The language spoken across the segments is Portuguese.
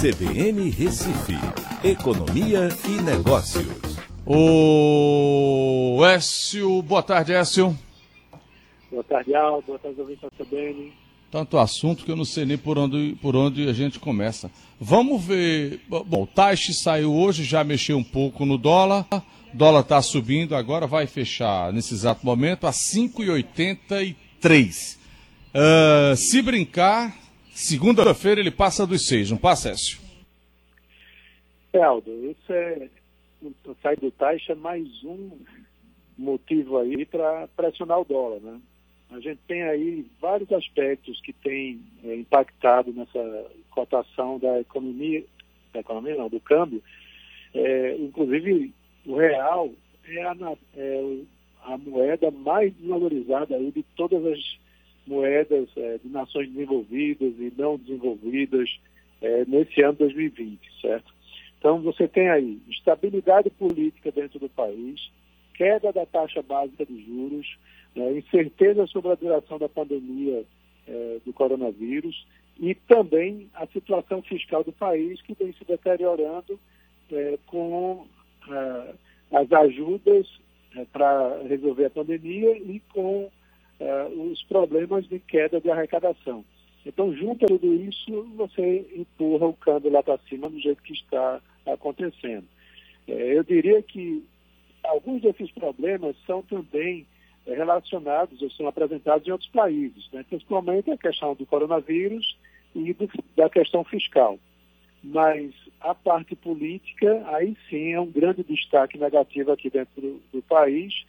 CBN Recife, Economia e Negócios. O Écio, boa tarde, Écio. Boa tarde, Aldo. Boa tarde, ouvintes da CBN. Tanto assunto que eu não sei nem por onde, por onde a gente começa. Vamos ver. Bom, o Taish saiu hoje, já mexeu um pouco no dólar. O dólar está subindo, agora vai fechar nesse exato momento a 5,83. Uh, se brincar, segunda-feira ele passa dos seis, não passa, Écio? É, Aldo, isso é. Sai do taxa é mais um motivo aí para pressionar o dólar, né? A gente tem aí vários aspectos que têm é, impactado nessa cotação da economia, da economia não, do câmbio. É, inclusive, o real é a, é a, moeda mais desvalorizada aí de todas as moedas é, de nações desenvolvidas e não desenvolvidas é, nesse ano 2020, certo? Então, você tem aí estabilidade política dentro do país, queda da taxa básica de juros, né, incerteza sobre a duração da pandemia é, do coronavírus e também a situação fiscal do país que vem se deteriorando é, com é, as ajudas é, para resolver a pandemia e com problemas de queda de arrecadação. Então, junto a tudo isso, você empurra o câmbio lá para cima do jeito que está acontecendo. É, eu diria que alguns desses problemas são também relacionados ou são apresentados em outros países, né? principalmente a questão do coronavírus e do, da questão fiscal. Mas a parte política, aí sim, é um grande destaque negativo aqui dentro do, do país,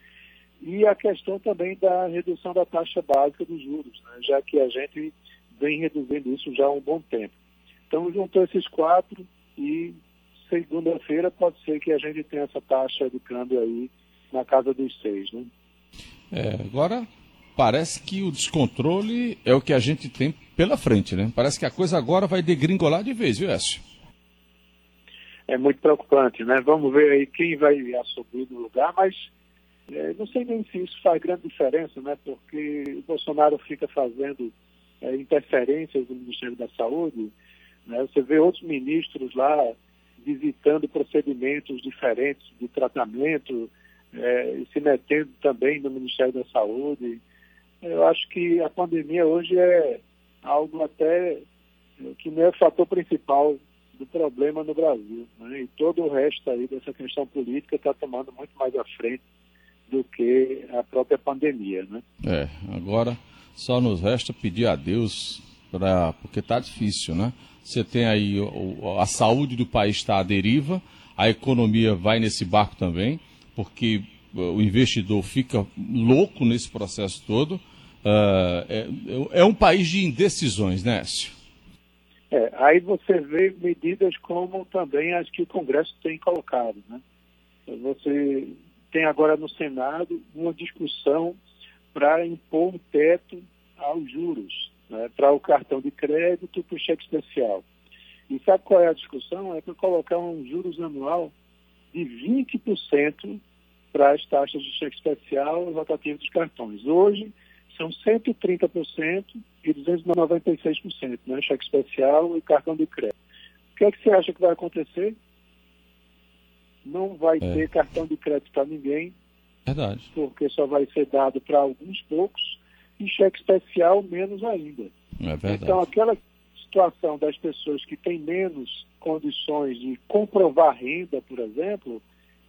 e a questão também da redução da taxa básica dos juros, né? já que a gente vem reduzindo isso já há um bom tempo. Então, juntou esses quatro e segunda-feira pode ser que a gente tenha essa taxa de câmbio aí na casa dos seis, né? É, agora parece que o descontrole é o que a gente tem pela frente, né? Parece que a coisa agora vai degringolar de vez, viu, Écio? É muito preocupante, né? Vamos ver aí quem vai assumir no lugar, mas é, não sei nem se isso faz grande diferença, né? Porque o Bolsonaro fica fazendo é, interferências no Ministério da Saúde, né? Você vê outros ministros lá visitando procedimentos diferentes de tratamento, é, se metendo também no Ministério da Saúde. Eu acho que a pandemia hoje é algo até é, que não é o fator principal do problema no Brasil. Né? E todo o resto aí dessa questão política está tomando muito mais à frente do que a própria pandemia. Né? É, agora só nos resta pedir a Deus, pra, porque está difícil, né? Você tem aí a saúde do país está à deriva, a economia vai nesse barco também porque uh, o investidor fica louco nesse processo todo. Uh, é, é, um país de indecisões, né, Écio? É, aí você vê medidas como também as que o Congresso tem colocado. Né? Você tem agora no Senado uma discussão para impor um teto aos juros, né? para o cartão de crédito para o cheque especial. E sabe qual é a discussão? É para colocar um juros anual de 20% para as taxas de cheque especial e rotativo dos cartões. Hoje, são 130% e 296%, né? cheque especial e cartão de crédito. O que é que você acha que vai acontecer? Não vai é. ter cartão de crédito para ninguém. Verdade. Porque só vai ser dado para alguns poucos e cheque especial menos ainda. É verdade. Então, aquela situação das pessoas que têm menos condições de comprovar renda, por exemplo,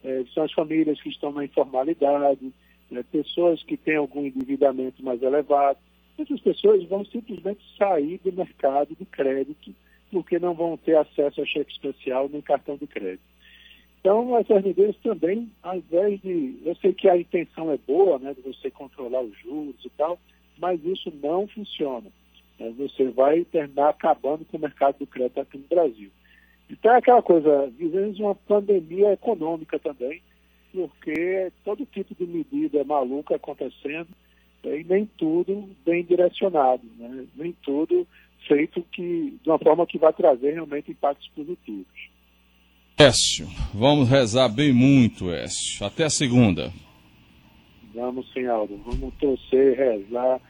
é, são as famílias que estão na informalidade, né, pessoas que têm algum endividamento mais elevado. Essas pessoas vão simplesmente sair do mercado de crédito porque não vão ter acesso a cheque especial nem cartão de crédito. Então, essas medidas também, ao invés de. Eu sei que a intenção é boa, né, de você controlar os juros e tal, mas isso não funciona. Né? Você vai terminar acabando com o mercado do crédito aqui no Brasil. Então é aquela coisa, vivemos uma pandemia econômica também, porque todo tipo de medida maluca acontecendo e nem tudo bem direcionado, né? nem tudo feito que, de uma forma que vai trazer realmente impactos positivos. Écio, vamos rezar bem muito, Écio. Até a segunda. Vamos sim, Aldo. Vamos torcer, rezar,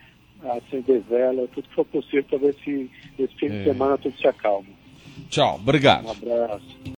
acender vela, tudo que for possível para ver se esse fim é. de semana tudo se acalma. Tchau, obrigado. Um abraço.